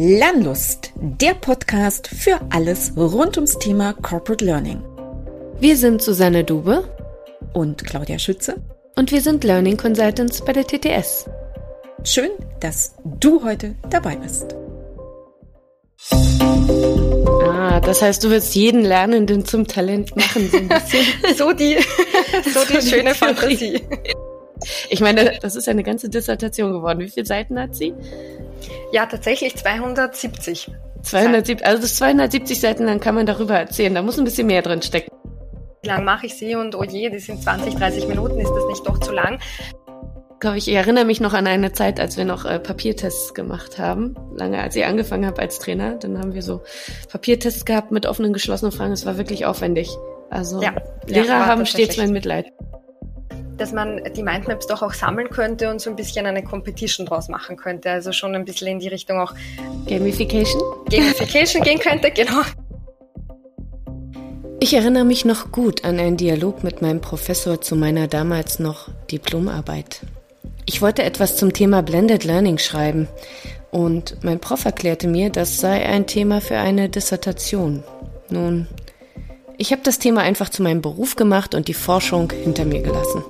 Lernlust, der Podcast für alles rund ums Thema Corporate Learning. Wir sind Susanne Dube und Claudia Schütze und wir sind Learning Consultants bei der TTS. Schön, dass du heute dabei bist. Ah, das heißt, du willst jeden Lernenden zum Talent machen, so ein bisschen. so die, so die so schöne die Fantasie. Ich meine, das ist eine ganze Dissertation geworden. Wie viele Seiten hat sie? Ja, tatsächlich 270. 270, also das 270 Seiten, dann kann man darüber erzählen. Da muss ein bisschen mehr drin stecken. Wie lang mache ich sie und oh je, die sind 20, 30 Minuten, ist das nicht doch zu lang? Ich erinnere mich noch an eine Zeit, als wir noch äh, Papiertests gemacht haben. Lange als ich angefangen habe als Trainer, dann haben wir so Papiertests gehabt mit offenen, geschlossenen Fragen. Es war wirklich aufwendig. Also ja, Lehrer ja, haben stets mein Mitleid dass man die Mindmaps doch auch sammeln könnte und so ein bisschen eine Competition draus machen könnte. Also schon ein bisschen in die Richtung auch Gamification? Gamification gehen könnte, genau. Ich erinnere mich noch gut an einen Dialog mit meinem Professor zu meiner damals noch Diplomarbeit. Ich wollte etwas zum Thema Blended Learning schreiben und mein Prof erklärte mir, das sei ein Thema für eine Dissertation. Nun, ich habe das Thema einfach zu meinem Beruf gemacht und die Forschung hinter mir gelassen.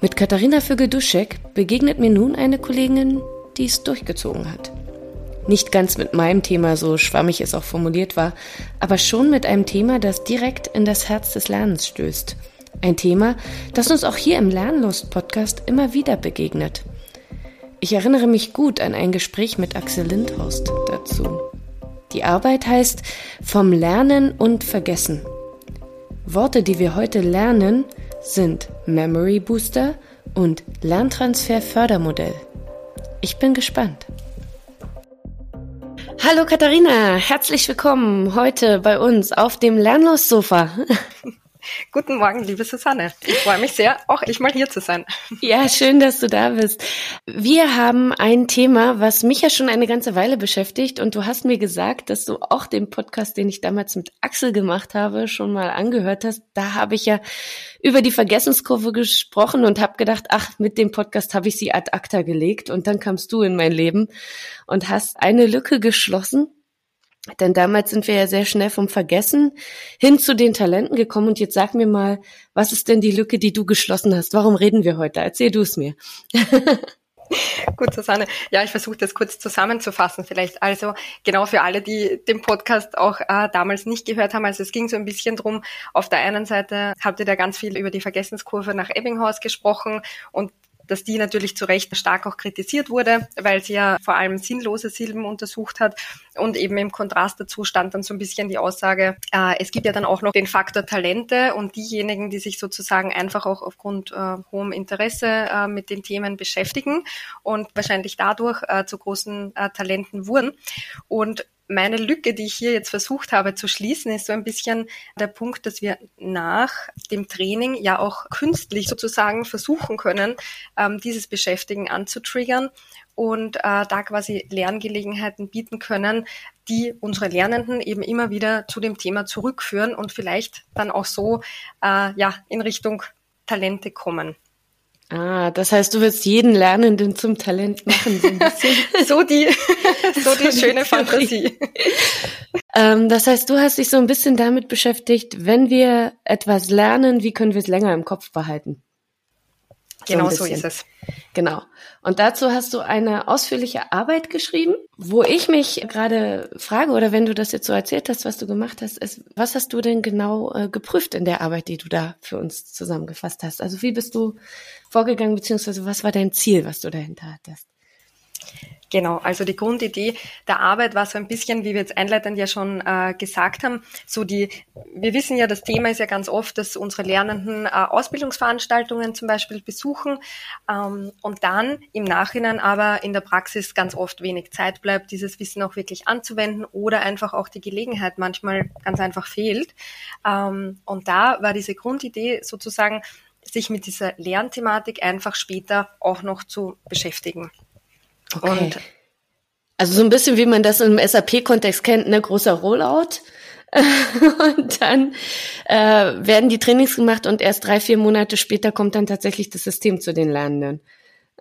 Mit Katharina Vögel-Duschek begegnet mir nun eine Kollegin, die es durchgezogen hat. Nicht ganz mit meinem Thema, so schwammig es auch formuliert war, aber schon mit einem Thema, das direkt in das Herz des Lernens stößt. Ein Thema, das uns auch hier im Lernlust-Podcast immer wieder begegnet. Ich erinnere mich gut an ein Gespräch mit Axel Lindhorst dazu. Die Arbeit heißt vom Lernen und Vergessen. Worte, die wir heute lernen, sind Memory Booster und Lerntransfer Fördermodell. Ich bin gespannt. Hallo Katharina, herzlich willkommen heute bei uns auf dem Lernlossofa. Guten Morgen, liebe Susanne. Ich freue mich sehr, auch ich mal hier zu sein. Ja, schön, dass du da bist. Wir haben ein Thema, was mich ja schon eine ganze Weile beschäftigt und du hast mir gesagt, dass du auch den Podcast, den ich damals mit Axel gemacht habe, schon mal angehört hast. Da habe ich ja über die Vergessenskurve gesprochen und habe gedacht, ach, mit dem Podcast habe ich sie ad acta gelegt und dann kamst du in mein Leben und hast eine Lücke geschlossen denn damals sind wir ja sehr schnell vom Vergessen hin zu den Talenten gekommen. Und jetzt sag mir mal, was ist denn die Lücke, die du geschlossen hast? Warum reden wir heute? Erzähl du es mir. Gut, Susanne. Ja, ich versuche das kurz zusammenzufassen vielleicht. Also genau für alle, die den Podcast auch äh, damals nicht gehört haben. Also es ging so ein bisschen drum. Auf der einen Seite habt ihr da ganz viel über die Vergessenskurve nach Ebbinghaus gesprochen und dass die natürlich zu Recht stark auch kritisiert wurde, weil sie ja vor allem sinnlose Silben untersucht hat. Und eben im Kontrast dazu stand dann so ein bisschen die Aussage, äh, es gibt ja dann auch noch den Faktor Talente und diejenigen, die sich sozusagen einfach auch aufgrund äh, hohem Interesse äh, mit den Themen beschäftigen und wahrscheinlich dadurch äh, zu großen äh, Talenten wurden. Und meine Lücke, die ich hier jetzt versucht habe zu schließen, ist so ein bisschen der Punkt, dass wir nach dem Training ja auch künstlich sozusagen versuchen können, ähm, dieses Beschäftigen anzutriggern und äh, da quasi Lerngelegenheiten bieten können, die unsere Lernenden eben immer wieder zu dem Thema zurückführen und vielleicht dann auch so äh, ja in Richtung Talente kommen. Ah, das heißt, du willst jeden Lernenden zum Talent machen, so ein bisschen. so die, so die so schöne die Fantasie. ähm, das heißt, du hast dich so ein bisschen damit beschäftigt, wenn wir etwas lernen, wie können wir es länger im Kopf behalten? Genau so ist es. Genau. Und dazu hast du eine ausführliche Arbeit geschrieben, wo ich mich gerade frage, oder wenn du das jetzt so erzählt hast, was du gemacht hast, ist, was hast du denn genau äh, geprüft in der Arbeit, die du da für uns zusammengefasst hast? Also wie bist du vorgegangen, beziehungsweise was war dein Ziel, was du dahinter hattest? Genau, also die Grundidee der Arbeit war so ein bisschen, wie wir jetzt einleitend ja schon äh, gesagt haben, so die, wir wissen ja, das Thema ist ja ganz oft, dass unsere Lernenden äh, Ausbildungsveranstaltungen zum Beispiel besuchen ähm, und dann im Nachhinein aber in der Praxis ganz oft wenig Zeit bleibt, dieses Wissen auch wirklich anzuwenden oder einfach auch die Gelegenheit manchmal ganz einfach fehlt. Ähm, und da war diese Grundidee sozusagen, sich mit dieser Lernthematik einfach später auch noch zu beschäftigen. Okay. Und also so ein bisschen wie man das im SAP-Kontext kennt, ne, großer Rollout. und dann äh, werden die Trainings gemacht und erst drei, vier Monate später kommt dann tatsächlich das System zu den Lernenden.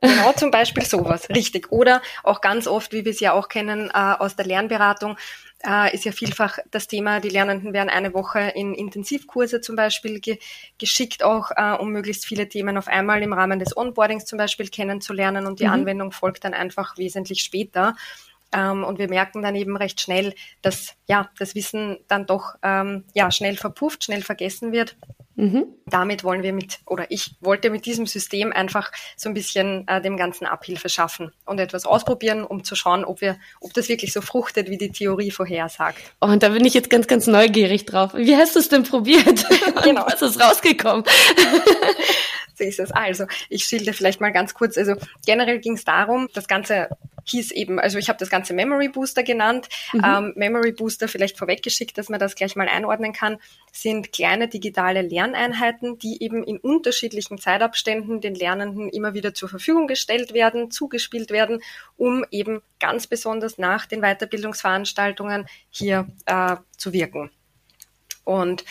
Genau, zum Beispiel sowas, richtig. Oder auch ganz oft, wie wir es ja auch kennen äh, aus der Lernberatung, äh, ist ja vielfach das Thema, die Lernenden werden eine Woche in Intensivkurse zum Beispiel ge geschickt, auch äh, um möglichst viele Themen auf einmal im Rahmen des Onboardings zum Beispiel kennenzulernen und die mhm. Anwendung folgt dann einfach wesentlich später. Ähm, und wir merken dann eben recht schnell, dass ja das Wissen dann doch ähm, ja schnell verpufft, schnell vergessen wird. Mhm. Damit wollen wir mit, oder ich wollte mit diesem System einfach so ein bisschen äh, dem Ganzen Abhilfe schaffen und etwas ausprobieren, um zu schauen, ob wir, ob das wirklich so fruchtet, wie die Theorie vorhersagt. Oh, und da bin ich jetzt ganz, ganz neugierig drauf. Wie hast du es denn probiert? genau. Was ist rausgekommen? so ist es. Also, ich schilde vielleicht mal ganz kurz. Also generell ging es darum, das Ganze hieß eben, also ich habe das Ganze Memory Booster genannt. Mhm. Ähm, Memory Booster vielleicht vorweggeschickt, dass man das gleich mal einordnen kann, sind kleine digitale Lerneinheiten, die eben in unterschiedlichen Zeitabständen den Lernenden immer wieder zur Verfügung gestellt werden, zugespielt werden, um eben ganz besonders nach den Weiterbildungsveranstaltungen hier äh, zu wirken. Und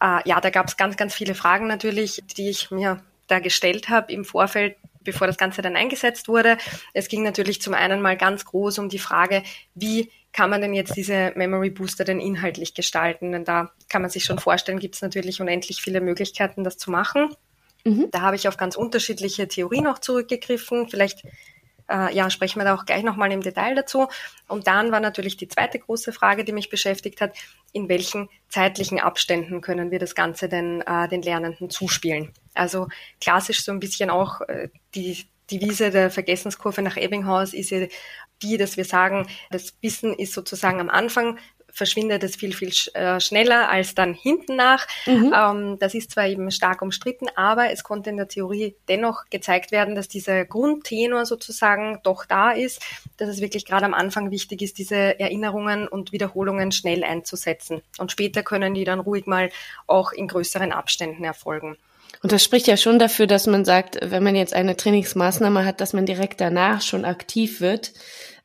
äh, ja, da gab es ganz, ganz viele Fragen natürlich, die ich mir da gestellt habe im Vorfeld, bevor das Ganze dann eingesetzt wurde. Es ging natürlich zum einen mal ganz groß um die Frage, wie kann man denn jetzt diese Memory Booster denn inhaltlich gestalten? Denn da kann man sich schon vorstellen, gibt es natürlich unendlich viele Möglichkeiten, das zu machen. Mhm. Da habe ich auf ganz unterschiedliche Theorien auch zurückgegriffen. Vielleicht äh, ja, sprechen wir da auch gleich nochmal im Detail dazu. Und dann war natürlich die zweite große Frage, die mich beschäftigt hat, in welchen zeitlichen Abständen können wir das Ganze denn äh, den Lernenden zuspielen? Also klassisch so ein bisschen auch äh, die Devise der Vergessenskurve nach Ebbinghaus ist ja die, dass wir sagen, das Wissen ist sozusagen am Anfang verschwindet es viel, viel äh, schneller als dann hinten nach. Mhm. Ähm, das ist zwar eben stark umstritten, aber es konnte in der Theorie dennoch gezeigt werden, dass dieser Grundtenor sozusagen doch da ist, dass es wirklich gerade am Anfang wichtig ist, diese Erinnerungen und Wiederholungen schnell einzusetzen. Und später können die dann ruhig mal auch in größeren Abständen erfolgen. Und das spricht ja schon dafür, dass man sagt, wenn man jetzt eine Trainingsmaßnahme hat, dass man direkt danach schon aktiv wird,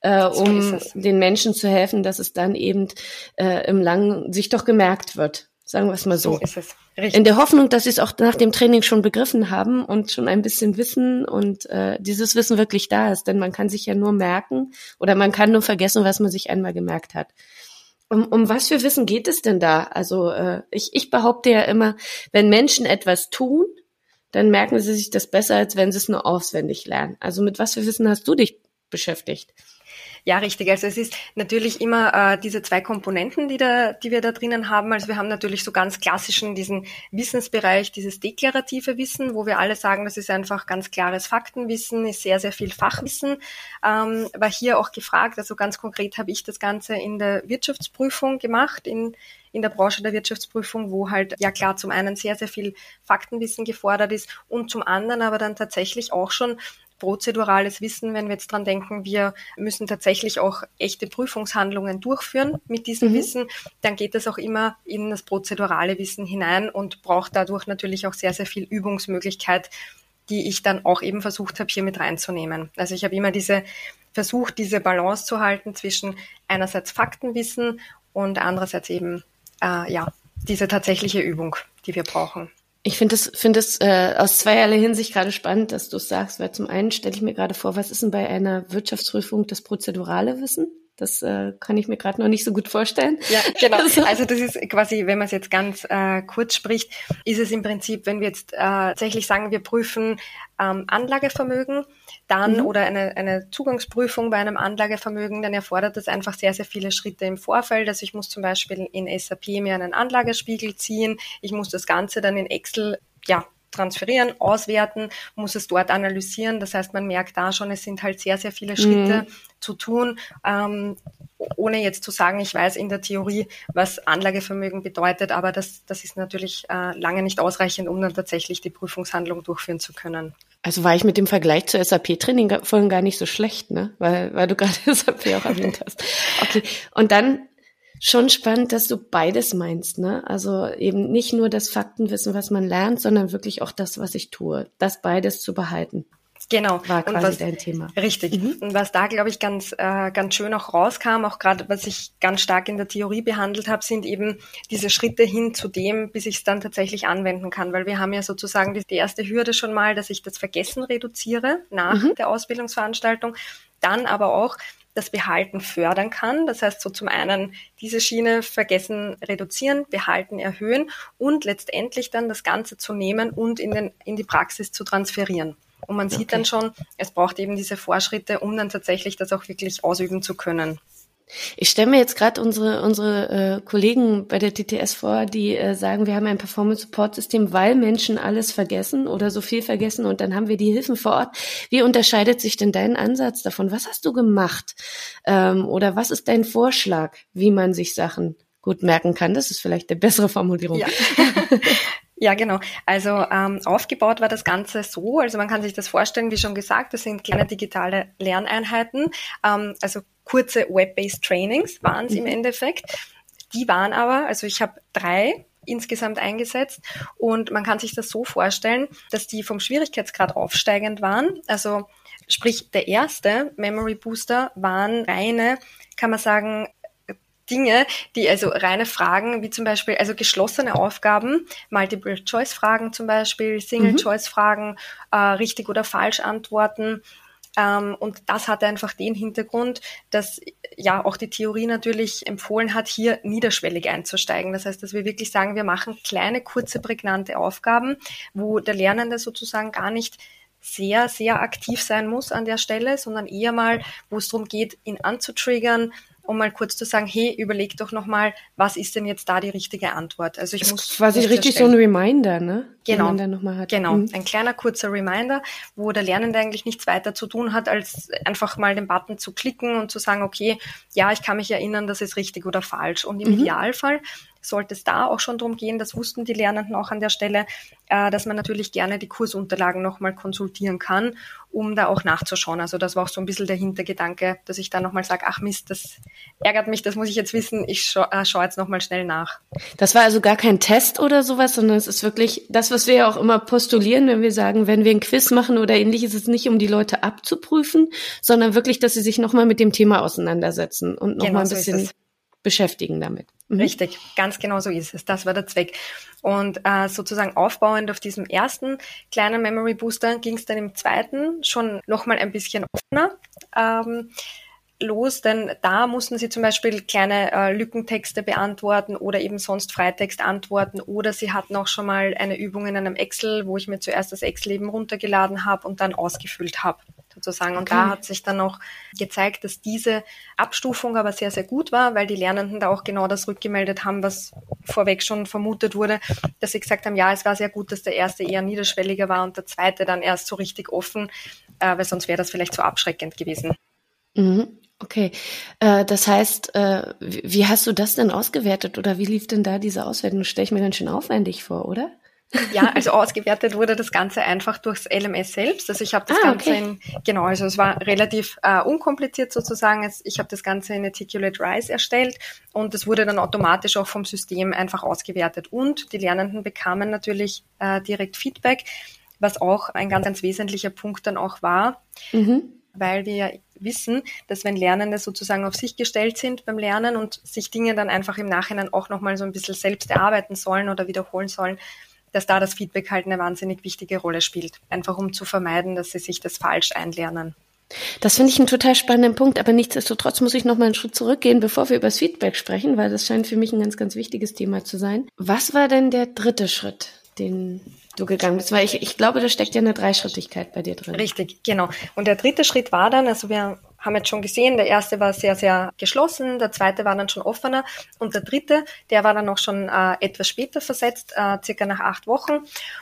äh, um den Menschen zu helfen, dass es dann eben äh, im Langen sich doch gemerkt wird. Sagen wir es mal so. So ist es. Richtig. In der Hoffnung, dass sie es auch nach dem Training schon begriffen haben und schon ein bisschen wissen und äh, dieses Wissen wirklich da ist. Denn man kann sich ja nur merken oder man kann nur vergessen, was man sich einmal gemerkt hat. Um, um was für Wissen geht es denn da? Also äh, ich, ich behaupte ja immer, wenn Menschen etwas tun, dann merken sie sich das besser, als wenn sie es nur auswendig lernen. Also mit was für Wissen hast du dich beschäftigt? Ja, richtig. Also es ist natürlich immer äh, diese zwei Komponenten, die, da, die wir da drinnen haben. Also wir haben natürlich so ganz klassischen diesen Wissensbereich, dieses deklarative Wissen, wo wir alle sagen, das ist einfach ganz klares Faktenwissen, ist sehr, sehr viel Fachwissen. Ähm, war hier auch gefragt, also ganz konkret habe ich das Ganze in der Wirtschaftsprüfung gemacht, in in der Branche der Wirtschaftsprüfung, wo halt ja klar zum einen sehr, sehr viel Faktenwissen gefordert ist und zum anderen aber dann tatsächlich auch schon prozedurales Wissen, wenn wir jetzt dran denken, wir müssen tatsächlich auch echte Prüfungshandlungen durchführen mit diesem mhm. Wissen, dann geht das auch immer in das prozedurale Wissen hinein und braucht dadurch natürlich auch sehr, sehr viel Übungsmöglichkeit, die ich dann auch eben versucht habe, hier mit reinzunehmen. Also ich habe immer diese versucht, diese Balance zu halten zwischen einerseits Faktenwissen und andererseits eben äh, ja diese tatsächliche Übung, die wir brauchen. Ich finde es finde es äh, aus zweierlei Hinsicht gerade spannend, dass du es sagst, weil zum einen stelle ich mir gerade vor, was ist denn bei einer Wirtschaftsprüfung das prozedurale Wissen? Das äh, kann ich mir gerade noch nicht so gut vorstellen. Ja, genau. Also das ist quasi, wenn man es jetzt ganz äh, kurz spricht, ist es im Prinzip, wenn wir jetzt äh, tatsächlich sagen, wir prüfen ähm, Anlagevermögen, dann mhm. oder eine, eine Zugangsprüfung bei einem Anlagevermögen, dann erfordert das einfach sehr, sehr viele Schritte im Vorfeld. Also ich muss zum Beispiel in SAP mir einen Anlagespiegel ziehen, ich muss das Ganze dann in Excel ja, transferieren, auswerten, muss es dort analysieren. Das heißt, man merkt da schon, es sind halt sehr, sehr viele Schritte mhm. zu tun, ähm, ohne jetzt zu sagen, ich weiß in der Theorie, was Anlagevermögen bedeutet, aber das, das ist natürlich äh, lange nicht ausreichend, um dann tatsächlich die Prüfungshandlung durchführen zu können. Also war ich mit dem Vergleich zur SAP-Training vorhin gar nicht so schlecht, ne? Weil, weil du gerade SAP auch erwähnt hast. Okay. Und dann schon spannend, dass du beides meinst, ne? Also eben nicht nur das Faktenwissen, was man lernt, sondern wirklich auch das, was ich tue. Das beides zu behalten. Genau. War quasi was, dein Thema. Richtig. Mhm. Und was da, glaube ich, ganz, äh, ganz schön auch rauskam, auch gerade was ich ganz stark in der Theorie behandelt habe, sind eben diese Schritte hin zu dem, bis ich es dann tatsächlich anwenden kann. Weil wir haben ja sozusagen die, die erste Hürde schon mal, dass ich das Vergessen reduziere nach mhm. der Ausbildungsveranstaltung. Dann aber auch das Behalten fördern kann. Das heißt, so zum einen diese Schiene vergessen reduzieren, behalten erhöhen und letztendlich dann das Ganze zu nehmen und in, den, in die Praxis zu transferieren. Und man sieht okay. dann schon, es braucht eben diese Vorschritte, um dann tatsächlich das auch wirklich ausüben zu können. Ich stelle mir jetzt gerade unsere unsere äh, Kollegen bei der TTS vor, die äh, sagen, wir haben ein Performance Support System, weil Menschen alles vergessen oder so viel vergessen und dann haben wir die Hilfen vor Ort. Wie unterscheidet sich denn dein Ansatz davon? Was hast du gemacht? Ähm, oder was ist dein Vorschlag, wie man sich Sachen gut merken kann? Das ist vielleicht eine bessere Formulierung. Ja. Ja, genau. Also ähm, aufgebaut war das Ganze so, also man kann sich das vorstellen, wie schon gesagt, das sind kleine digitale Lerneinheiten, ähm, also kurze Web-based Trainings waren es mhm. im Endeffekt. Die waren aber, also ich habe drei insgesamt eingesetzt und man kann sich das so vorstellen, dass die vom Schwierigkeitsgrad aufsteigend waren. Also sprich der erste Memory Booster waren reine, kann man sagen, Dinge, die also reine Fragen, wie zum Beispiel, also geschlossene Aufgaben, Multiple-Choice-Fragen zum Beispiel, Single-Choice-Fragen, äh, richtig oder falsch antworten. Ähm, und das hatte einfach den Hintergrund, dass ja auch die Theorie natürlich empfohlen hat, hier niederschwellig einzusteigen. Das heißt, dass wir wirklich sagen, wir machen kleine, kurze, prägnante Aufgaben, wo der Lernende sozusagen gar nicht sehr, sehr aktiv sein muss an der Stelle, sondern eher mal, wo es darum geht, ihn anzutriggern, um mal kurz zu sagen, hey, überleg doch nochmal, was ist denn jetzt da die richtige Antwort? Also ich das muss quasi richtig so ein Reminder, ne? Genau. Genau. Mhm. Ein kleiner kurzer Reminder, wo der Lernende eigentlich nichts weiter zu tun hat, als einfach mal den Button zu klicken und zu sagen, okay, ja, ich kann mich erinnern, das ist richtig oder falsch. Und im mhm. Idealfall sollte es da auch schon darum gehen, das wussten die Lernenden auch an der Stelle, äh, dass man natürlich gerne die Kursunterlagen nochmal konsultieren kann, um da auch nachzuschauen. Also das war auch so ein bisschen der Hintergedanke, dass ich da nochmal sage, ach Mist, das ärgert mich, das muss ich jetzt wissen, ich scha äh, schaue jetzt nochmal schnell nach. Das war also gar kein Test oder sowas, sondern es ist wirklich das, was wir ja auch immer postulieren, wenn wir sagen, wenn wir ein Quiz machen oder ähnliches, ist es nicht, um die Leute abzuprüfen, sondern wirklich, dass sie sich nochmal mit dem Thema auseinandersetzen und nochmal genau, ein bisschen so beschäftigen damit. Mhm. Richtig, ganz genau so ist es. Das war der Zweck. Und äh, sozusagen aufbauend auf diesem ersten kleinen Memory Booster ging es dann im zweiten schon nochmal ein bisschen offener. Ähm, los, denn da mussten sie zum Beispiel kleine äh, Lückentexte beantworten oder eben sonst Freitext antworten oder sie hatten auch schon mal eine Übung in einem Excel, wo ich mir zuerst das Excel eben runtergeladen habe und dann ausgefüllt habe sozusagen. Und okay. da hat sich dann auch gezeigt, dass diese Abstufung aber sehr, sehr gut war, weil die Lernenden da auch genau das rückgemeldet haben, was vorweg schon vermutet wurde, dass sie gesagt haben, ja, es war sehr gut, dass der erste eher niederschwelliger war und der zweite dann erst so richtig offen, äh, weil sonst wäre das vielleicht so abschreckend gewesen. Mhm. Okay, äh, das heißt, äh, wie hast du das denn ausgewertet oder wie lief denn da diese Auswertung? Stelle ich mir ganz schön aufwendig vor, oder? Ja, also ausgewertet wurde das Ganze einfach durchs LMS selbst. Also ich habe das ah, Ganze okay. in, genau, also es war relativ äh, unkompliziert sozusagen. Ich habe das Ganze in Articulate Rise erstellt und es wurde dann automatisch auch vom System einfach ausgewertet. Und die Lernenden bekamen natürlich äh, direkt Feedback, was auch ein ganz, ganz wesentlicher Punkt dann auch war. Mhm weil wir ja wissen, dass wenn Lernende sozusagen auf sich gestellt sind beim Lernen und sich Dinge dann einfach im Nachhinein auch nochmal so ein bisschen selbst erarbeiten sollen oder wiederholen sollen, dass da das Feedback halt eine wahnsinnig wichtige Rolle spielt. Einfach um zu vermeiden, dass sie sich das falsch einlernen. Das finde ich einen total spannenden Punkt, aber nichtsdestotrotz muss ich noch mal einen Schritt zurückgehen, bevor wir über das Feedback sprechen, weil das scheint für mich ein ganz, ganz wichtiges Thema zu sein. Was war denn der dritte Schritt, den du gegangen bist? Weil ich, ich glaube, da steckt ja eine Dreischrittigkeit bei dir drin. Richtig, genau. Und der dritte Schritt war dann, also wir haben jetzt schon gesehen, der erste war sehr, sehr geschlossen, der zweite war dann schon offener und der dritte, der war dann noch schon äh, etwas später versetzt, äh, circa nach acht Wochen.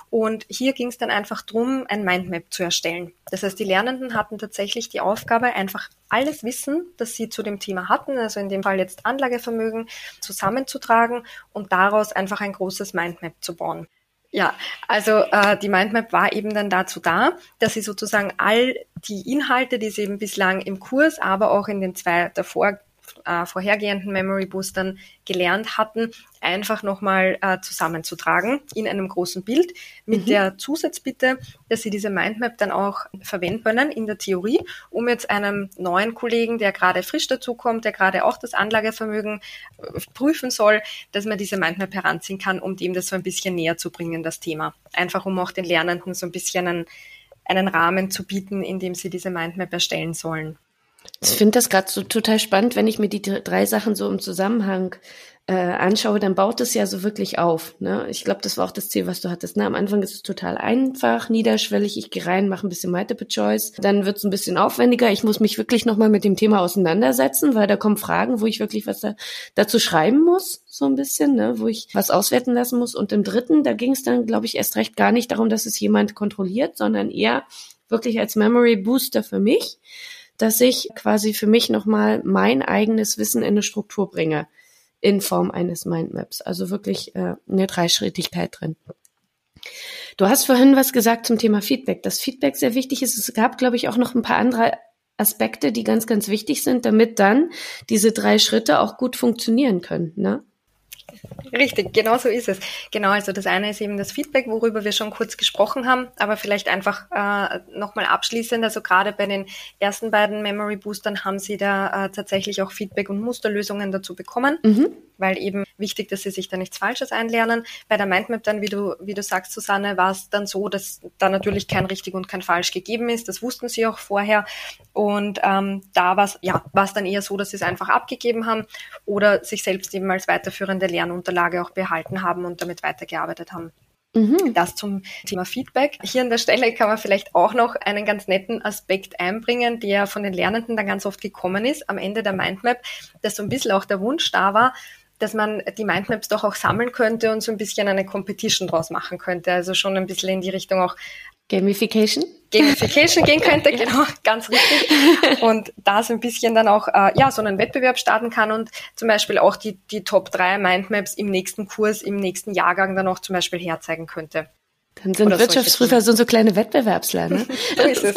Und hier ging es dann einfach drum, ein Mindmap zu erstellen. Das heißt, die Lernenden hatten tatsächlich die Aufgabe, einfach alles Wissen, das sie zu dem Thema hatten, also in dem Fall jetzt Anlagevermögen, zusammenzutragen und daraus einfach ein großes Mindmap zu bauen. Ja, also äh, die Mindmap war eben dann dazu da, dass sie sozusagen all die Inhalte, die sie eben bislang im Kurs, aber auch in den zwei davor äh, vorhergehenden Memory Boostern gelernt hatten, einfach nochmal äh, zusammenzutragen in einem großen Bild mit mhm. der Zusatzbitte, dass Sie diese Mindmap dann auch verwenden können in der Theorie, um jetzt einem neuen Kollegen, der gerade frisch dazukommt, der gerade auch das Anlagevermögen äh, prüfen soll, dass man diese Mindmap heranziehen kann, um dem das so ein bisschen näher zu bringen, das Thema. Einfach um auch den Lernenden so ein bisschen einen, einen Rahmen zu bieten, in dem sie diese Mindmap erstellen sollen. Ich finde das gerade so total spannend, wenn ich mir die drei Sachen so im Zusammenhang äh, anschaue, dann baut es ja so wirklich auf. Ne? Ich glaube, das war auch das Ziel, was du hattest. Ne? Am Anfang ist es total einfach, niederschwellig. Ich gehe rein, mache ein bisschen Multiple Choice. Dann wird es ein bisschen aufwendiger. Ich muss mich wirklich nochmal mit dem Thema auseinandersetzen, weil da kommen Fragen, wo ich wirklich was da, dazu schreiben muss, so ein bisschen, ne? wo ich was auswerten lassen muss. Und im dritten, da ging es dann, glaube ich, erst recht gar nicht darum, dass es jemand kontrolliert, sondern eher wirklich als Memory Booster für mich dass ich quasi für mich nochmal mein eigenes Wissen in eine Struktur bringe in Form eines Mindmaps. Also wirklich äh, eine Dreischrittigkeit drin. Du hast vorhin was gesagt zum Thema Feedback, dass Feedback sehr wichtig ist. Es gab, glaube ich, auch noch ein paar andere Aspekte, die ganz, ganz wichtig sind, damit dann diese drei Schritte auch gut funktionieren können. Ne? Richtig, genau so ist es. Genau, also das eine ist eben das Feedback, worüber wir schon kurz gesprochen haben, aber vielleicht einfach äh, nochmal abschließend, also gerade bei den ersten beiden Memory Boostern haben Sie da äh, tatsächlich auch Feedback und Musterlösungen dazu bekommen. Mhm weil eben wichtig, dass sie sich da nichts Falsches einlernen. Bei der Mindmap dann, wie du, wie du sagst, Susanne, war es dann so, dass da natürlich kein richtig und kein falsch gegeben ist. Das wussten sie auch vorher. Und ähm, da war es ja, war's dann eher so, dass sie es einfach abgegeben haben oder sich selbst eben als weiterführende Lernunterlage auch behalten haben und damit weitergearbeitet haben. Mhm. Das zum Thema Feedback. Hier an der Stelle kann man vielleicht auch noch einen ganz netten Aspekt einbringen, der von den Lernenden dann ganz oft gekommen ist am Ende der Mindmap, dass so ein bisschen auch der Wunsch da war, dass man die Mindmaps doch auch sammeln könnte und so ein bisschen eine Competition draus machen könnte. Also schon ein bisschen in die Richtung auch Gamification? Gamification gehen könnte, genau, ganz richtig. Und da so ein bisschen dann auch, äh, ja, so einen Wettbewerb starten kann und zum Beispiel auch die, die Top 3 Mindmaps im nächsten Kurs, im nächsten Jahrgang dann auch zum Beispiel herzeigen könnte. Dann sind Wirtschaftsprüfer so, so kleine Wettbewerbsler, ne? so ist es.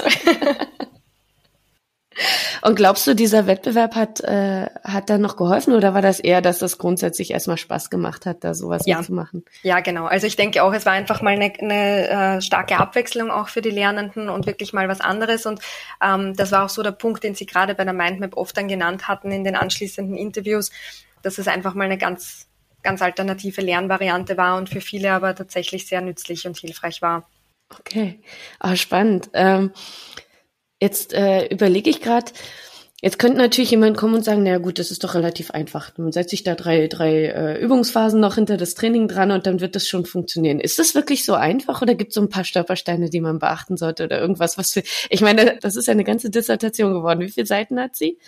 Und glaubst du, dieser Wettbewerb hat, äh, hat dann noch geholfen oder war das eher, dass das grundsätzlich erstmal Spaß gemacht hat, da sowas ja. mitzumachen? Ja, genau. Also ich denke auch, es war einfach mal eine, eine äh, starke Abwechslung auch für die Lernenden und wirklich mal was anderes. Und ähm, das war auch so der Punkt, den Sie gerade bei der Mindmap oft dann genannt hatten in den anschließenden Interviews, dass es einfach mal eine ganz ganz alternative Lernvariante war und für viele aber tatsächlich sehr nützlich und hilfreich war. Okay, ah, spannend. Ähm, Jetzt äh, überlege ich gerade, jetzt könnte natürlich jemand kommen und sagen, na gut, das ist doch relativ einfach. Man setzt sich da drei, drei äh, Übungsphasen noch hinter das Training dran und dann wird das schon funktionieren. Ist das wirklich so einfach oder gibt es so ein paar Stolpersteine, die man beachten sollte oder irgendwas, was für, ich meine, das ist ja eine ganze Dissertation geworden. Wie viele Seiten hat sie?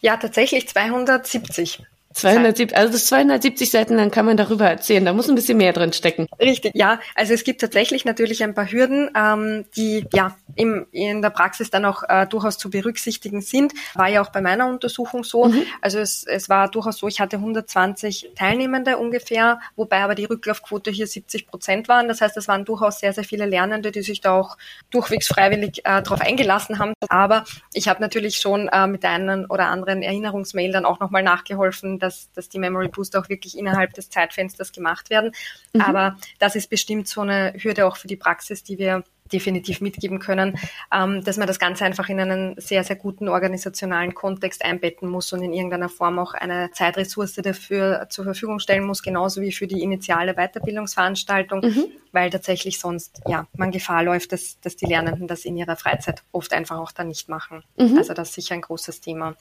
Ja, tatsächlich 270. 270, also das 270 Seiten lang kann man darüber erzählen. Da muss ein bisschen mehr drin stecken. Richtig, ja. Also es gibt tatsächlich natürlich ein paar Hürden, ähm, die ja im, in der Praxis dann auch äh, durchaus zu berücksichtigen sind. War ja auch bei meiner Untersuchung so. Mhm. Also es, es war durchaus so, ich hatte 120 Teilnehmende ungefähr, wobei aber die Rücklaufquote hier 70 Prozent waren. Das heißt, es waren durchaus sehr, sehr viele Lernende, die sich da auch durchwegs freiwillig äh, darauf eingelassen haben. Aber ich habe natürlich schon äh, mit der einen oder anderen Erinnerungsmail dann auch nochmal nachgeholfen, dass, dass die Memory Booster auch wirklich innerhalb des Zeitfensters gemacht werden. Mhm. Aber das ist bestimmt so eine Hürde auch für die Praxis, die wir definitiv mitgeben können, ähm, dass man das Ganze einfach in einen sehr, sehr guten organisationalen Kontext einbetten muss und in irgendeiner Form auch eine Zeitressource dafür zur Verfügung stellen muss, genauso wie für die initiale Weiterbildungsveranstaltung, mhm. weil tatsächlich sonst ja man Gefahr läuft, dass, dass die Lernenden das in ihrer Freizeit oft einfach auch dann nicht machen. Mhm. Also das ist sicher ein großes Thema.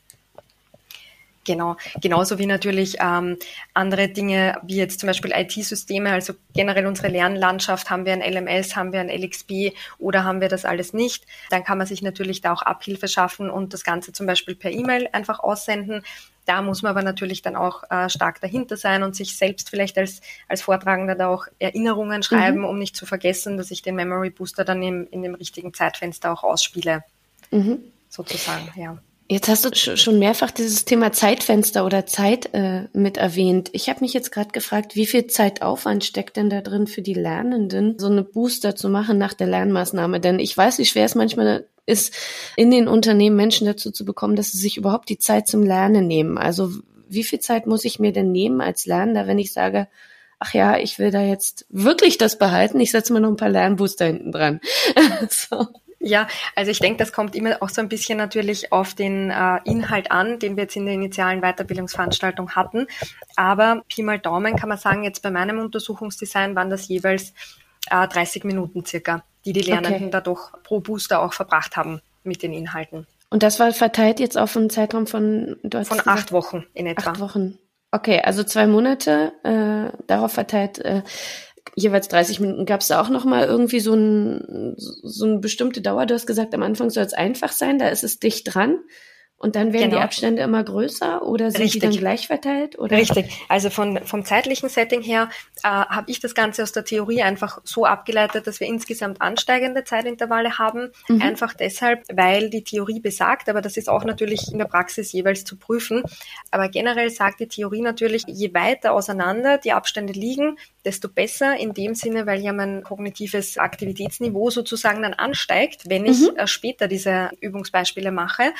Genau, genauso wie natürlich ähm, andere Dinge, wie jetzt zum Beispiel IT-Systeme, also generell unsere Lernlandschaft, haben wir ein LMS, haben wir ein LXP oder haben wir das alles nicht. Dann kann man sich natürlich da auch Abhilfe schaffen und das Ganze zum Beispiel per E-Mail einfach aussenden. Da muss man aber natürlich dann auch äh, stark dahinter sein und sich selbst vielleicht als, als Vortragender da auch Erinnerungen schreiben, mhm. um nicht zu vergessen, dass ich den Memory Booster dann im, in dem richtigen Zeitfenster auch ausspiele. Mhm. Sozusagen, ja. Jetzt hast du schon mehrfach dieses Thema Zeitfenster oder Zeit äh, mit erwähnt. Ich habe mich jetzt gerade gefragt, wie viel Zeitaufwand steckt denn da drin für die Lernenden, so eine Booster zu machen nach der Lernmaßnahme? Denn ich weiß, wie schwer es manchmal ist, in den Unternehmen Menschen dazu zu bekommen, dass sie sich überhaupt die Zeit zum Lernen nehmen. Also wie viel Zeit muss ich mir denn nehmen als Lernender, wenn ich sage, ach ja, ich will da jetzt wirklich das behalten, ich setze mir noch ein paar Lernbooster hinten dran. so. Ja, also ich denke, das kommt immer auch so ein bisschen natürlich auf den äh, Inhalt an, den wir jetzt in der initialen Weiterbildungsveranstaltung hatten. Aber Pi mal Daumen kann man sagen, jetzt bei meinem Untersuchungsdesign waren das jeweils äh, 30 Minuten circa, die die Lernenden okay. dadurch pro Booster auch verbracht haben mit den Inhalten. Und das war verteilt jetzt auf einen Zeitraum von von gesagt, acht Wochen in etwa. Acht Wochen. Okay, also zwei Monate äh, darauf verteilt. Äh, jeweils 30 Minuten. Gab es da auch noch mal irgendwie so, ein, so eine bestimmte Dauer? Du hast gesagt, am Anfang soll es einfach sein, da ist es dicht dran. Und dann werden genau. die Abstände immer größer oder sind Richtig. die dann gleich verteilt? Oder? Richtig. Also von, vom zeitlichen Setting her äh, habe ich das Ganze aus der Theorie einfach so abgeleitet, dass wir insgesamt ansteigende Zeitintervalle haben. Mhm. Einfach deshalb, weil die Theorie besagt, aber das ist auch natürlich in der Praxis jeweils zu prüfen. Aber generell sagt die Theorie natürlich, je weiter auseinander die Abstände liegen, desto besser in dem Sinne, weil ja mein kognitives Aktivitätsniveau sozusagen dann ansteigt, wenn ich mhm. äh, später diese Übungsbeispiele mache.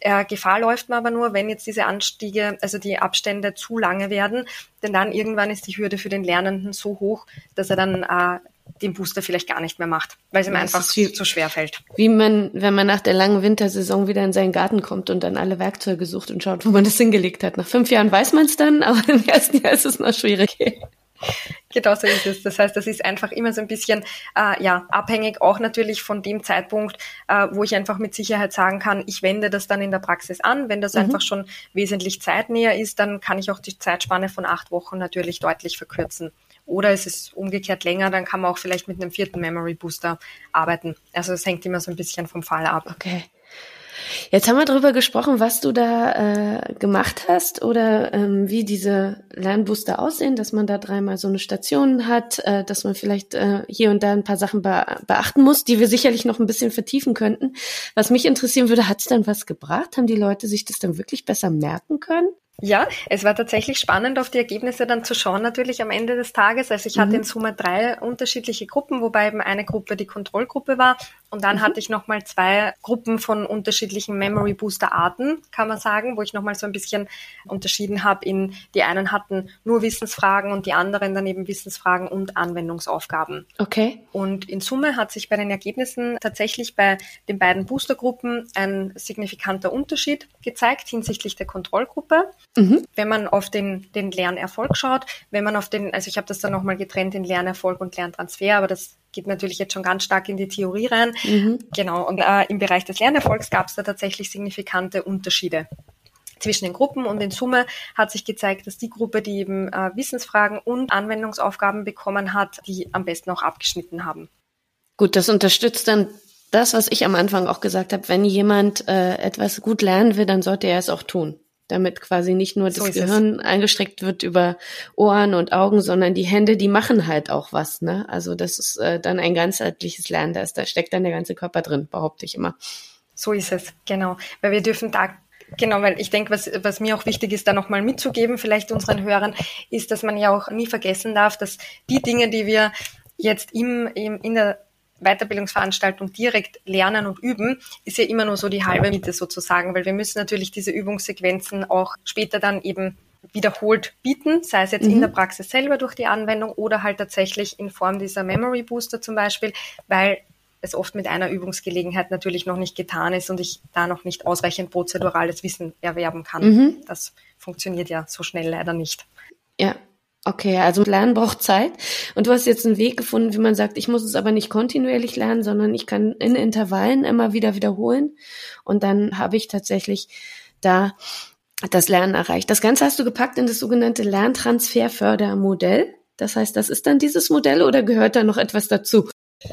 Äh, Gefahr läuft man aber nur, wenn jetzt diese Anstiege, also die Abstände zu lange werden, denn dann irgendwann ist die Hürde für den Lernenden so hoch, dass er dann äh, den Booster vielleicht gar nicht mehr macht, weil es ihm einfach wie, zu schwer fällt. Wie man, wenn man nach der langen Wintersaison wieder in seinen Garten kommt und dann alle Werkzeuge sucht und schaut, wo man das hingelegt hat. Nach fünf Jahren weiß man es dann, aber im ersten Jahr ist es noch schwierig. Genau so ist es. Das heißt, das ist einfach immer so ein bisschen äh, ja abhängig auch natürlich von dem Zeitpunkt, äh, wo ich einfach mit Sicherheit sagen kann, ich wende das dann in der Praxis an. Wenn das mhm. einfach schon wesentlich zeitnäher ist, dann kann ich auch die Zeitspanne von acht Wochen natürlich deutlich verkürzen. Oder es ist umgekehrt länger, dann kann man auch vielleicht mit einem vierten Memory Booster arbeiten. Also es hängt immer so ein bisschen vom Fall ab. Okay. Jetzt haben wir darüber gesprochen, was du da äh, gemacht hast oder ähm, wie diese Lernbooster aussehen, dass man da dreimal so eine Station hat, äh, dass man vielleicht äh, hier und da ein paar Sachen be beachten muss, die wir sicherlich noch ein bisschen vertiefen könnten. Was mich interessieren würde, hat es dann was gebracht? Haben die Leute sich das dann wirklich besser merken können? Ja, es war tatsächlich spannend, auf die Ergebnisse dann zu schauen, natürlich am Ende des Tages. Also ich mhm. hatte in Summe drei unterschiedliche Gruppen, wobei eben eine Gruppe die Kontrollgruppe war. Und dann mhm. hatte ich nochmal zwei Gruppen von unterschiedlichen Memory Booster Arten, kann man sagen, wo ich nochmal so ein bisschen unterschieden habe in, die einen hatten nur Wissensfragen und die anderen dann eben Wissensfragen und Anwendungsaufgaben. Okay. Und in Summe hat sich bei den Ergebnissen tatsächlich bei den beiden Boostergruppen ein signifikanter Unterschied gezeigt hinsichtlich der Kontrollgruppe. Mhm. Wenn man auf den, den Lernerfolg schaut, wenn man auf den, also ich habe das dann nochmal getrennt in Lernerfolg und Lerntransfer, aber das geht natürlich jetzt schon ganz stark in die Theorie rein. Mhm. Genau, und äh, im Bereich des Lernerfolgs gab es da tatsächlich signifikante Unterschiede zwischen den Gruppen und in Summe hat sich gezeigt, dass die Gruppe, die eben äh, Wissensfragen und Anwendungsaufgaben bekommen hat, die am besten auch abgeschnitten haben. Gut, das unterstützt dann das, was ich am Anfang auch gesagt habe. Wenn jemand äh, etwas gut lernen will, dann sollte er es auch tun damit quasi nicht nur so das Gehirn es. eingestreckt wird über Ohren und Augen, sondern die Hände, die machen halt auch was. Ne? Also das ist äh, dann ein ganzheitliches Lernen, da, ist, da steckt dann der ganze Körper drin, behaupte ich immer. So ist es, genau. Weil wir dürfen da Genau, weil ich denke, was, was mir auch wichtig ist, da nochmal mitzugeben, vielleicht unseren Hörern, ist, dass man ja auch nie vergessen darf, dass die Dinge, die wir jetzt im, im, in der Weiterbildungsveranstaltung direkt lernen und üben, ist ja immer nur so die halbe Miete sozusagen, weil wir müssen natürlich diese Übungssequenzen auch später dann eben wiederholt bieten, sei es jetzt mhm. in der Praxis selber durch die Anwendung oder halt tatsächlich in Form dieser Memory Booster zum Beispiel, weil es oft mit einer Übungsgelegenheit natürlich noch nicht getan ist und ich da noch nicht ausreichend prozedurales Wissen erwerben kann. Mhm. Das funktioniert ja so schnell leider nicht. Ja, Okay, also Lernen braucht Zeit. Und du hast jetzt einen Weg gefunden, wie man sagt, ich muss es aber nicht kontinuierlich lernen, sondern ich kann in Intervallen immer wieder wiederholen. Und dann habe ich tatsächlich da das Lernen erreicht. Das Ganze hast du gepackt in das sogenannte Lerntransferfördermodell. Das heißt, das ist dann dieses Modell oder gehört da noch etwas dazu?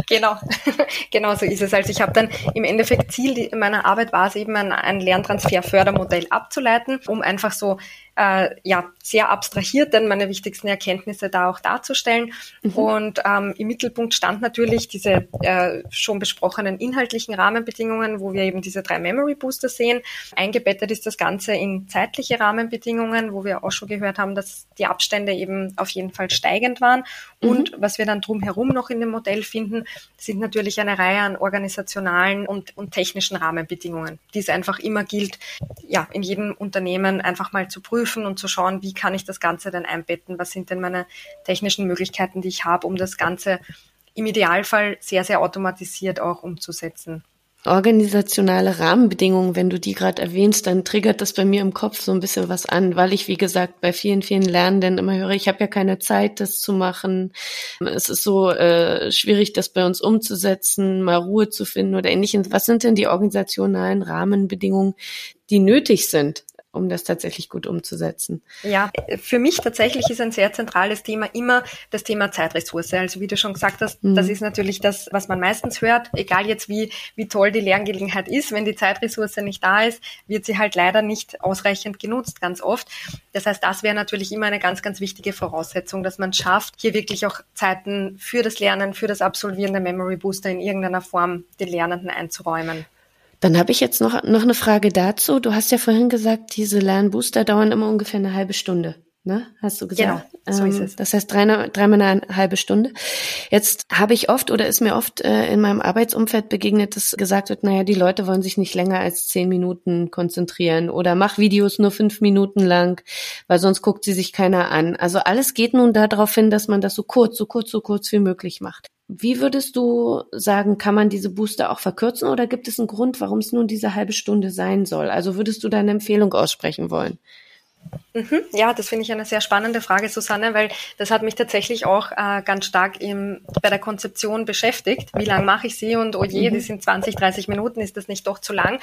Genau, genau so ist es. Also ich habe dann im Endeffekt Ziel meiner Arbeit war es eben ein, ein Lerntransferfördermodell abzuleiten, um einfach so äh, ja sehr abstrahiert, denn meine wichtigsten Erkenntnisse da auch darzustellen. Mhm. Und ähm, im Mittelpunkt stand natürlich diese äh, schon besprochenen inhaltlichen Rahmenbedingungen, wo wir eben diese drei Memory Booster sehen. Eingebettet ist das Ganze in zeitliche Rahmenbedingungen, wo wir auch schon gehört haben, dass die Abstände eben auf jeden Fall steigend waren. Mhm. Und was wir dann drumherum noch in dem Modell finden, sind natürlich eine Reihe an organisationalen und, und technischen Rahmenbedingungen, die es einfach immer gilt, ja, in jedem Unternehmen einfach mal zu prüfen und zu schauen, wie kann ich das Ganze denn einbetten? Was sind denn meine technischen Möglichkeiten, die ich habe, um das Ganze im Idealfall sehr, sehr automatisiert auch umzusetzen organisationale Rahmenbedingungen, wenn du die gerade erwähnst, dann triggert das bei mir im Kopf so ein bisschen was an, weil ich, wie gesagt, bei vielen, vielen Lernenden immer höre, ich habe ja keine Zeit, das zu machen. Es ist so äh, schwierig, das bei uns umzusetzen, mal Ruhe zu finden oder ähnliches. Was sind denn die organisationalen Rahmenbedingungen, die nötig sind, um das tatsächlich gut umzusetzen? Ja, für mich tatsächlich ist ein sehr zentrales Thema immer das Thema Zeitressource. Also wie du schon gesagt hast, mhm. das ist natürlich das, was man meistens hört, egal jetzt wie, wie toll die Lerngelegenheit ist, wenn die Zeitressource nicht da ist, wird sie halt leider nicht ausreichend genutzt, ganz oft. Das heißt, das wäre natürlich immer eine ganz, ganz wichtige Voraussetzung, dass man schafft, hier wirklich auch Zeiten für das Lernen, für das Absolvieren der Memory Booster in irgendeiner Form den Lernenden einzuräumen. Dann habe ich jetzt noch, noch eine Frage dazu. Du hast ja vorhin gesagt, diese Lernbooster dauern immer ungefähr eine halbe Stunde. Ne? Hast du gesagt? Genau, so ist ähm, es. Das heißt dreimal, dreimal eine halbe Stunde. Jetzt habe ich oft oder ist mir oft äh, in meinem Arbeitsumfeld begegnet, dass gesagt wird, naja, die Leute wollen sich nicht länger als zehn Minuten konzentrieren oder mach Videos nur fünf Minuten lang, weil sonst guckt sie sich keiner an. Also alles geht nun darauf hin, dass man das so kurz, so kurz, so kurz wie möglich macht. Wie würdest du sagen, kann man diese Booster auch verkürzen oder gibt es einen Grund, warum es nun diese halbe Stunde sein soll? Also würdest du da eine Empfehlung aussprechen wollen? Mhm. Ja, das finde ich eine sehr spannende Frage, Susanne, weil das hat mich tatsächlich auch äh, ganz stark im, bei der Konzeption beschäftigt. Wie lang mache ich sie und oh je, mhm. die sind 20, 30 Minuten, ist das nicht doch zu lang?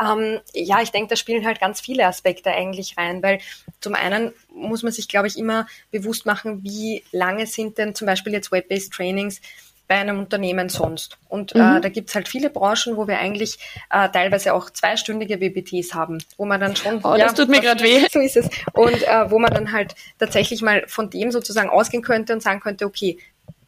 Ähm, ja, ich denke, da spielen halt ganz viele Aspekte eigentlich rein, weil zum einen muss man sich, glaube ich, immer bewusst machen, wie lange sind denn zum Beispiel jetzt Web-based Trainings bei einem Unternehmen sonst. Und äh, mhm. äh, da gibt's halt viele Branchen, wo wir eigentlich äh, teilweise auch zweistündige WBTs haben, wo man dann schon. Oh, ja, das tut mir gerade weh. So ist es. Und äh, wo man dann halt tatsächlich mal von dem sozusagen ausgehen könnte und sagen könnte, okay,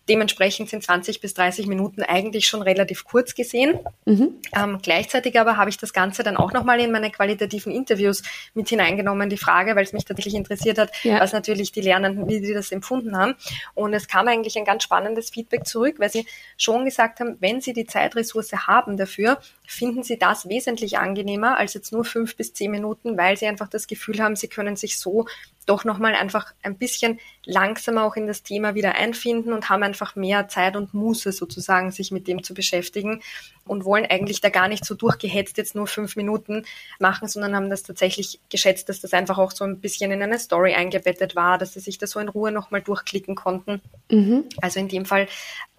Dementsprechend sind 20 bis 30 Minuten eigentlich schon relativ kurz gesehen. Mhm. Ähm, gleichzeitig aber habe ich das Ganze dann auch nochmal in meine qualitativen Interviews mit hineingenommen, die Frage, weil es mich tatsächlich interessiert hat, ja. was natürlich die Lernenden, wie sie das empfunden haben. Und es kam eigentlich ein ganz spannendes Feedback zurück, weil sie schon gesagt haben, wenn sie die Zeitressource haben dafür, finden sie das wesentlich angenehmer als jetzt nur fünf bis zehn Minuten, weil sie einfach das Gefühl haben, sie können sich so doch nochmal einfach ein bisschen langsamer auch in das Thema wieder einfinden und haben einfach mehr Zeit und Muße sozusagen, sich mit dem zu beschäftigen und wollen eigentlich da gar nicht so durchgehetzt jetzt nur fünf Minuten machen, sondern haben das tatsächlich geschätzt, dass das einfach auch so ein bisschen in eine Story eingebettet war, dass sie sich da so in Ruhe nochmal durchklicken konnten. Mhm. Also in dem Fall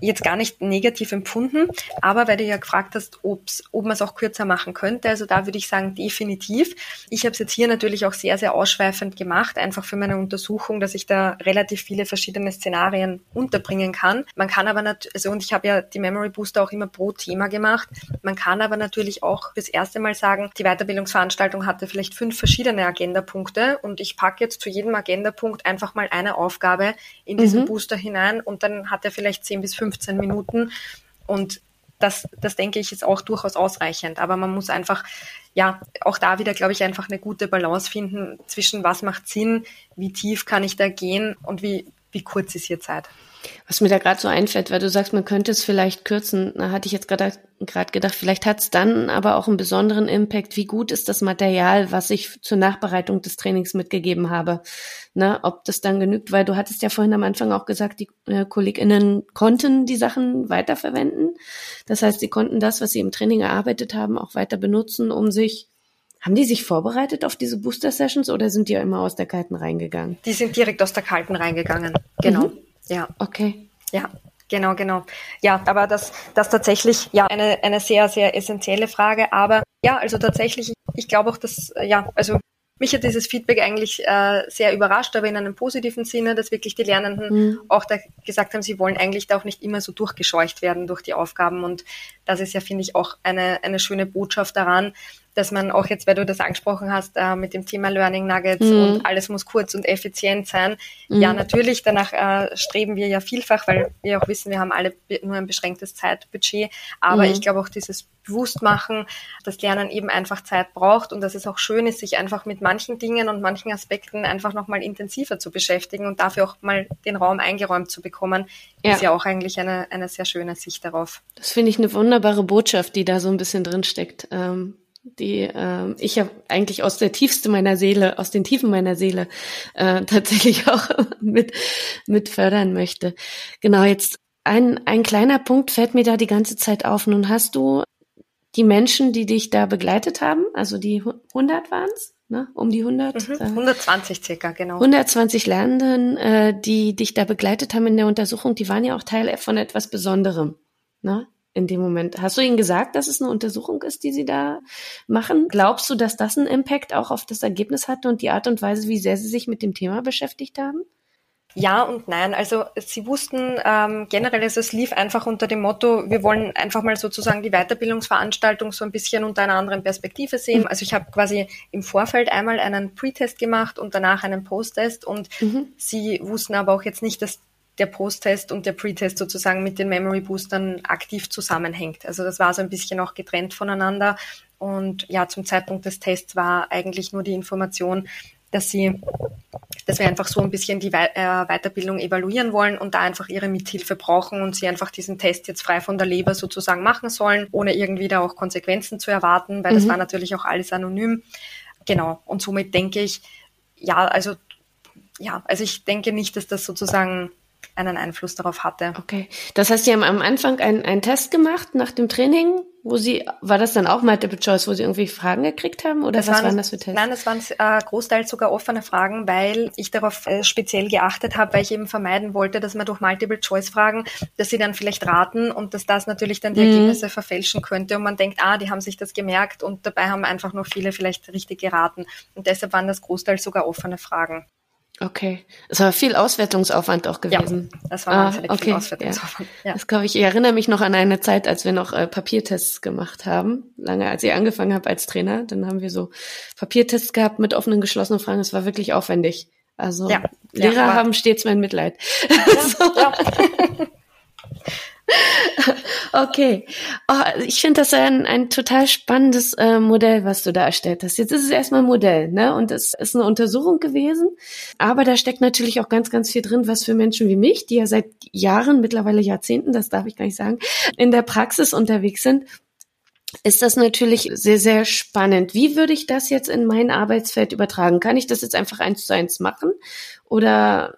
jetzt gar nicht negativ empfunden, aber weil du ja gefragt hast, ob's, ob man es auch kürzer machen könnte, also da würde ich sagen, definitiv. Ich habe es jetzt hier natürlich auch sehr, sehr ausschweifend gemacht, einfach für meine Untersuchung, dass ich da relativ viele verschiedene Szenarien unterbringen kann. Man kann aber natürlich, also und ich habe ja die Memory Booster auch immer pro Thema gemacht. Man kann aber natürlich auch das erste Mal sagen, die Weiterbildungsveranstaltung hatte vielleicht fünf verschiedene Agendapunkte und ich packe jetzt zu jedem Agendapunkt einfach mal eine Aufgabe in diesen mhm. Booster hinein und dann hat er vielleicht 10 bis 15 Minuten und das, das denke ich, ist auch durchaus ausreichend. Aber man muss einfach, ja, auch da wieder, glaube ich, einfach eine gute Balance finden zwischen was macht Sinn, wie tief kann ich da gehen und wie, wie kurz ist hier Zeit. Was mir da gerade so einfällt, weil du sagst, man könnte es vielleicht kürzen, da hatte ich jetzt gerade gedacht, vielleicht hat es dann aber auch einen besonderen Impact, wie gut ist das Material, was ich zur Nachbereitung des Trainings mitgegeben habe. Ne, ob das dann genügt, weil du hattest ja vorhin am Anfang auch gesagt, die äh, KollegInnen konnten die Sachen weiterverwenden. Das heißt, sie konnten das, was sie im Training erarbeitet haben, auch weiter benutzen, um sich haben die sich vorbereitet auf diese Booster Sessions oder sind die ja immer aus der kalten reingegangen? Die sind direkt aus der kalten reingegangen. Genau. Mhm. Ja. Okay. Ja. Genau, genau. Ja, aber das, das tatsächlich, ja, eine, eine sehr, sehr essentielle Frage. Aber ja, also tatsächlich, ich glaube auch, dass, ja, also mich hat dieses Feedback eigentlich äh, sehr überrascht, aber in einem positiven Sinne, dass wirklich die Lernenden mhm. auch da gesagt haben, sie wollen eigentlich da auch nicht immer so durchgescheucht werden durch die Aufgaben. Und das ist ja, finde ich, auch eine, eine schöne Botschaft daran, dass man auch jetzt, weil du das angesprochen hast, äh, mit dem Thema Learning Nuggets mhm. und alles muss kurz und effizient sein. Mhm. Ja, natürlich, danach äh, streben wir ja vielfach, weil wir auch wissen, wir haben alle nur ein beschränktes Zeitbudget. Aber mhm. ich glaube auch dieses Bewusstmachen, dass Lernen eben einfach Zeit braucht und dass es auch schön ist, sich einfach mit manchen Dingen und manchen Aspekten einfach nochmal intensiver zu beschäftigen und dafür auch mal den Raum eingeräumt zu bekommen, ja. ist ja auch eigentlich eine, eine sehr schöne Sicht darauf. Das finde ich eine wunderbare Botschaft, die da so ein bisschen drin steckt. Ähm die äh, ich ja eigentlich aus der tiefste meiner Seele, aus den Tiefen meiner Seele äh, tatsächlich auch mit mit fördern möchte. Genau, jetzt ein, ein kleiner Punkt fällt mir da die ganze Zeit auf. Nun hast du die Menschen, die dich da begleitet haben, also die 100 waren es, ne? um die 100? Mhm, 120 circa, genau. 120 Lernenden, äh, die dich da begleitet haben in der Untersuchung, die waren ja auch Teil von etwas Besonderem. Ne? In dem Moment. Hast du ihnen gesagt, dass es eine Untersuchung ist, die sie da machen? Glaubst du, dass das einen Impact auch auf das Ergebnis hatte und die Art und Weise, wie sehr sie sich mit dem Thema beschäftigt haben? Ja und nein. Also sie wussten ähm, generell, also es lief einfach unter dem Motto, wir wollen einfach mal sozusagen die Weiterbildungsveranstaltung so ein bisschen unter einer anderen Perspektive sehen. Mhm. Also ich habe quasi im Vorfeld einmal einen Pre-Test gemacht und danach einen Post-Test und mhm. sie wussten aber auch jetzt nicht, dass der Post-Test und der Pre-Test sozusagen mit den Memory Boostern aktiv zusammenhängt. Also das war so ein bisschen auch getrennt voneinander. Und ja, zum Zeitpunkt des Tests war eigentlich nur die Information, dass sie, dass wir einfach so ein bisschen die äh, Weiterbildung evaluieren wollen und da einfach ihre Mithilfe brauchen und sie einfach diesen Test jetzt frei von der Leber sozusagen machen sollen, ohne irgendwie da auch Konsequenzen zu erwarten, weil mhm. das war natürlich auch alles anonym. Genau. Und somit denke ich, ja, also, ja, also ich denke nicht, dass das sozusagen einen Einfluss darauf hatte. Okay. Das heißt, Sie haben am Anfang einen, einen Test gemacht nach dem Training, wo Sie, war das dann auch Multiple Choice, wo Sie irgendwie Fragen gekriegt haben oder das was waren, waren das für Tests? Nein, das waren äh, großteils sogar offene Fragen, weil ich darauf äh, speziell geachtet habe, weil ich eben vermeiden wollte, dass man durch Multiple Choice Fragen, dass sie dann vielleicht raten und dass das natürlich dann die mhm. Ergebnisse verfälschen könnte und man denkt, ah, die haben sich das gemerkt und dabei haben einfach nur viele vielleicht richtig geraten und deshalb waren das großteils sogar offene Fragen. Okay. Es war viel Auswertungsaufwand auch gewesen. Ja, das war ah, okay. viel Auswertungsaufwand. Ja. Ja. Das glaube ich, ich erinnere mich noch an eine Zeit, als wir noch äh, Papiertests gemacht haben. Lange, als ich angefangen habe als Trainer, dann haben wir so Papiertests gehabt mit offenen, geschlossenen Fragen. Es war wirklich aufwendig. Also ja, Lehrer haben stets mein Mitleid. So. Okay. Oh, ich finde das ein, ein total spannendes äh, Modell, was du da erstellt hast. Jetzt ist es erstmal ein Modell, ne? Und es ist eine Untersuchung gewesen. Aber da steckt natürlich auch ganz, ganz viel drin, was für Menschen wie mich, die ja seit Jahren, mittlerweile Jahrzehnten, das darf ich gar nicht sagen, in der Praxis unterwegs sind, ist das natürlich sehr, sehr spannend. Wie würde ich das jetzt in mein Arbeitsfeld übertragen? Kann ich das jetzt einfach eins zu eins machen? Oder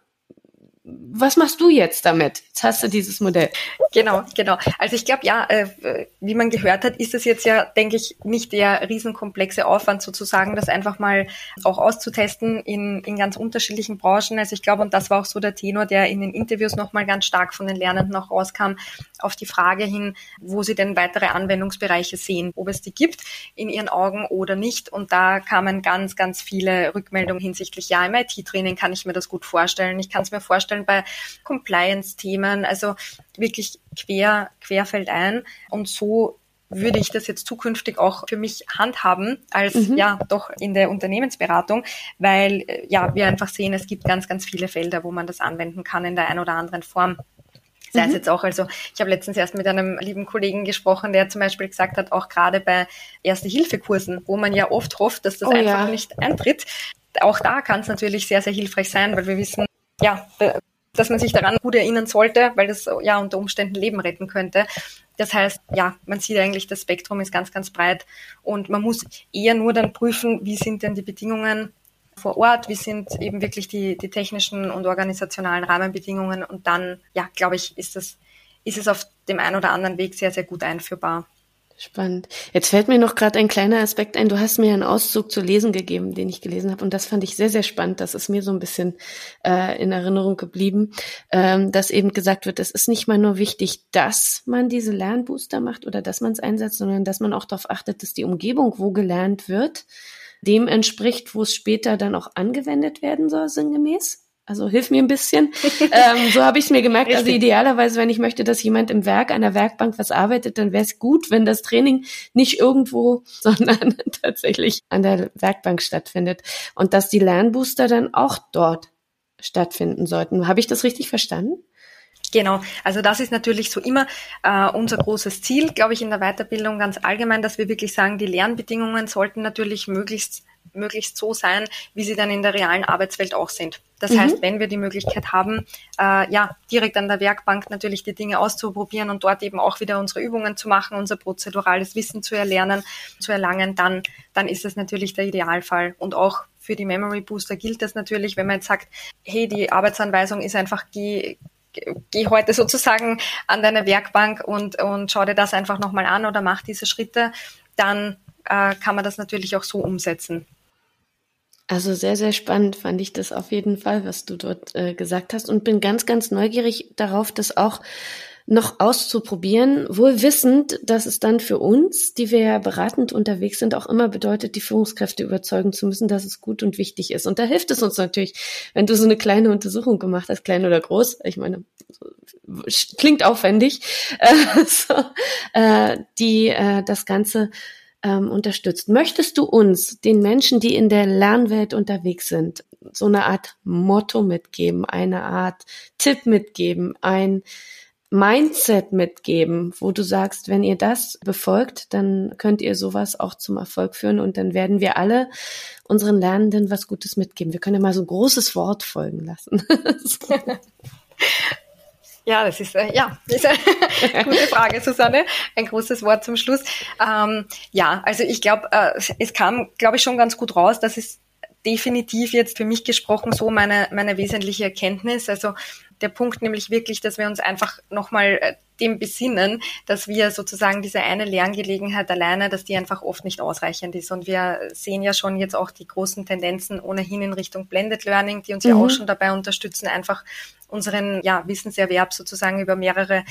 was machst du jetzt damit? Jetzt hast du dieses Modell. Genau, genau. Also ich glaube, ja, äh, wie man gehört hat, ist es jetzt ja, denke ich, nicht der riesenkomplexe Aufwand sozusagen, das einfach mal auch auszutesten in, in ganz unterschiedlichen Branchen. Also ich glaube, und das war auch so der Tenor, der in den Interviews nochmal ganz stark von den Lernenden auch rauskam, auf die Frage hin, wo sie denn weitere Anwendungsbereiche sehen, ob es die gibt in ihren Augen oder nicht. Und da kamen ganz, ganz viele Rückmeldungen hinsichtlich, ja, im IT-Training kann ich mir das gut vorstellen. Ich kann es mir vorstellen, vorstellen bei Compliance-Themen, also wirklich quer, querfeld ein. Und so würde ich das jetzt zukünftig auch für mich handhaben als mhm. ja doch in der Unternehmensberatung, weil äh, ja wir einfach sehen, es gibt ganz ganz viele Felder, wo man das anwenden kann in der einen oder anderen Form. Sei es mhm. jetzt auch, also ich habe letztens erst mit einem lieben Kollegen gesprochen, der zum Beispiel gesagt hat, auch gerade bei Erste-Hilfe-Kursen, wo man ja oft hofft, dass das oh, einfach ja. nicht eintritt, auch da kann es natürlich sehr, sehr hilfreich sein, weil wir wissen, ja, dass man sich daran gut erinnern sollte, weil das ja unter Umständen Leben retten könnte. Das heißt, ja, man sieht eigentlich, das Spektrum ist ganz, ganz breit und man muss eher nur dann prüfen, wie sind denn die Bedingungen vor Ort, wie sind eben wirklich die, die technischen und organisationalen Rahmenbedingungen und dann, ja, glaube ich, ist das, ist es auf dem einen oder anderen Weg sehr, sehr gut einführbar. Spannend. Jetzt fällt mir noch gerade ein kleiner Aspekt ein. Du hast mir einen Auszug zu lesen gegeben, den ich gelesen habe. Und das fand ich sehr, sehr spannend. Das ist mir so ein bisschen äh, in Erinnerung geblieben, ähm, dass eben gesagt wird, es ist nicht mal nur wichtig, dass man diese Lernbooster macht oder dass man es einsetzt, sondern dass man auch darauf achtet, dass die Umgebung, wo gelernt wird, dem entspricht, wo es später dann auch angewendet werden soll, sinngemäß. Also hilf mir ein bisschen. ähm, so habe ich es mir gemerkt. Also Richtig. Also idealerweise, wenn ich möchte, dass jemand im Werk, an der Werkbank was arbeitet, dann wäre es gut, wenn das Training nicht irgendwo, sondern tatsächlich an der Werkbank stattfindet. Und dass die Lernbooster dann auch dort stattfinden sollten. Habe ich das richtig verstanden? Genau, also das ist natürlich so immer äh, unser großes Ziel, glaube ich, in der Weiterbildung ganz allgemein, dass wir wirklich sagen, die Lernbedingungen sollten natürlich möglichst möglichst so sein, wie sie dann in der realen Arbeitswelt auch sind. Das mhm. heißt, wenn wir die Möglichkeit haben, äh, ja, direkt an der Werkbank natürlich die Dinge auszuprobieren und dort eben auch wieder unsere Übungen zu machen, unser prozedurales Wissen zu erlernen, zu erlangen, dann, dann ist das natürlich der Idealfall. Und auch für die Memory Booster gilt das natürlich, wenn man jetzt sagt, hey, die Arbeitsanweisung ist einfach die geh heute sozusagen an deine Werkbank und, und schau dir das einfach nochmal an oder mach diese Schritte, dann äh, kann man das natürlich auch so umsetzen. Also sehr, sehr spannend fand ich das auf jeden Fall, was du dort äh, gesagt hast und bin ganz, ganz neugierig darauf, das auch noch auszuprobieren, wohl wissend, dass es dann für uns, die wir ja beratend unterwegs sind, auch immer bedeutet, die Führungskräfte überzeugen zu müssen, dass es gut und wichtig ist. Und da hilft es uns natürlich, wenn du so eine kleine Untersuchung gemacht hast, klein oder groß, ich meine, klingt aufwendig, äh, so, äh, die äh, das Ganze ähm, unterstützt. Möchtest du uns, den Menschen, die in der Lernwelt unterwegs sind, so eine Art Motto mitgeben, eine Art Tipp mitgeben, ein Mindset mitgeben, wo du sagst, wenn ihr das befolgt, dann könnt ihr sowas auch zum Erfolg führen und dann werden wir alle unseren Lernenden was Gutes mitgeben. Wir können ja mal so ein großes Wort folgen lassen. Ja, das ist, äh, ja, das ist eine gute Frage, Susanne. Ein großes Wort zum Schluss. Ähm, ja, also ich glaube, äh, es kam, glaube ich, schon ganz gut raus, dass es definitiv jetzt für mich gesprochen so meine, meine wesentliche Erkenntnis. Also der Punkt nämlich wirklich, dass wir uns einfach nochmal äh, dem besinnen, dass wir sozusagen diese eine Lerngelegenheit alleine, dass die einfach oft nicht ausreichend ist. Und wir sehen ja schon jetzt auch die großen Tendenzen ohnehin in Richtung Blended Learning, die uns mhm. ja auch schon dabei unterstützen, einfach unseren ja, Wissenserwerb sozusagen über mehrere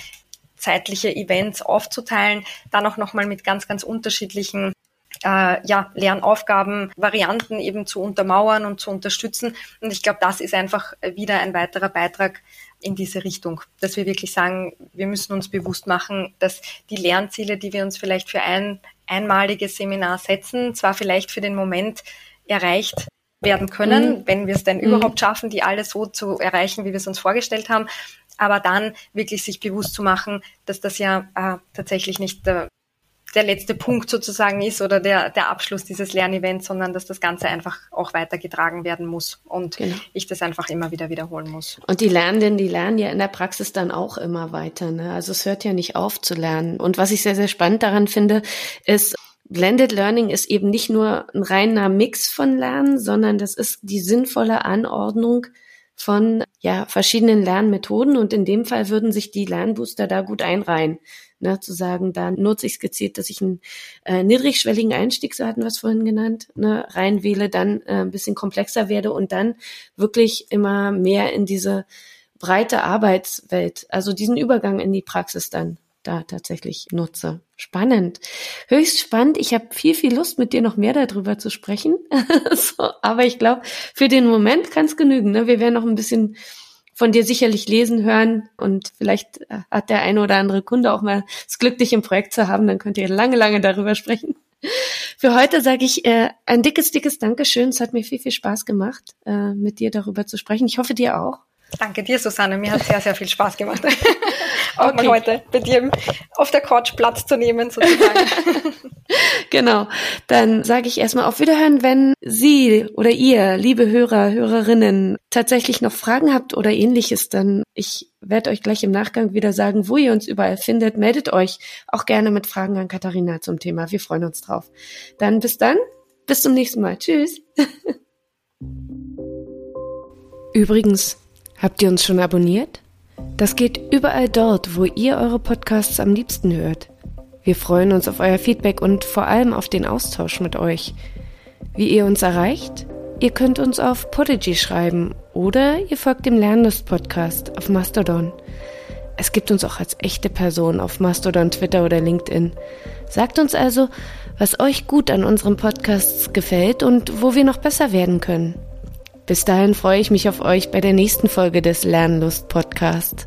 zeitliche Events aufzuteilen, dann auch nochmal mit ganz, ganz unterschiedlichen äh, ja, Lernaufgaben, Varianten eben zu untermauern und zu unterstützen. Und ich glaube, das ist einfach wieder ein weiterer Beitrag in diese Richtung, dass wir wirklich sagen, wir müssen uns bewusst machen, dass die Lernziele, die wir uns vielleicht für ein einmaliges Seminar setzen, zwar vielleicht für den Moment erreicht werden können, mhm. wenn wir es denn mhm. überhaupt schaffen, die alle so zu erreichen, wie wir es uns vorgestellt haben, aber dann wirklich sich bewusst zu machen, dass das ja äh, tatsächlich nicht der, der letzte Punkt sozusagen ist oder der, der Abschluss dieses Lernevents, sondern dass das Ganze einfach auch weitergetragen werden muss und genau. ich das einfach immer wieder wiederholen muss. Und die Lernenden, die lernen ja in der Praxis dann auch immer weiter. Ne? Also es hört ja nicht auf zu lernen. Und was ich sehr, sehr spannend daran finde, ist, Blended Learning ist eben nicht nur ein reiner Mix von Lernen, sondern das ist die sinnvolle Anordnung von ja, verschiedenen Lernmethoden und in dem Fall würden sich die Lernbooster da gut einreihen. Ne, zu sagen, da nutze ich es gezielt, dass ich einen äh, niedrigschwelligen Einstieg, so hatten wir es vorhin genannt, ne, reinwähle, dann äh, ein bisschen komplexer werde und dann wirklich immer mehr in diese breite Arbeitswelt, also diesen Übergang in die Praxis dann da tatsächlich nutze. Spannend. Höchst spannend. Ich habe viel, viel Lust, mit dir noch mehr darüber zu sprechen. so, aber ich glaube, für den Moment kann es genügen. Ne? Wir werden noch ein bisschen von dir sicherlich lesen, hören und vielleicht äh, hat der eine oder andere Kunde auch mal das Glück, dich im Projekt zu haben. Dann könnt ihr lange, lange darüber sprechen. Für heute sage ich äh, ein dickes, dickes Dankeschön. Es hat mir viel, viel Spaß gemacht, äh, mit dir darüber zu sprechen. Ich hoffe, dir auch. Danke dir, Susanne. Mir hat sehr, sehr viel Spaß gemacht. auch okay. mal heute bei dir auf der Couch Platz zu nehmen, sozusagen. genau. Dann sage ich erstmal auf Wiederhören, wenn Sie oder ihr, liebe Hörer, Hörerinnen, tatsächlich noch Fragen habt oder ähnliches, dann ich werde euch gleich im Nachgang wieder sagen, wo ihr uns überall findet. Meldet euch auch gerne mit Fragen an Katharina zum Thema. Wir freuen uns drauf. Dann bis dann. Bis zum nächsten Mal. Tschüss. Übrigens, Habt ihr uns schon abonniert? Das geht überall dort, wo ihr eure Podcasts am liebsten hört. Wir freuen uns auf euer Feedback und vor allem auf den Austausch mit euch. Wie ihr uns erreicht? Ihr könnt uns auf Podigy schreiben oder ihr folgt dem Lernlust-Podcast auf Mastodon. Es gibt uns auch als echte Person auf Mastodon, Twitter oder LinkedIn. Sagt uns also, was euch gut an unseren Podcasts gefällt und wo wir noch besser werden können. Bis dahin freue ich mich auf euch bei der nächsten Folge des Lernlust Podcast.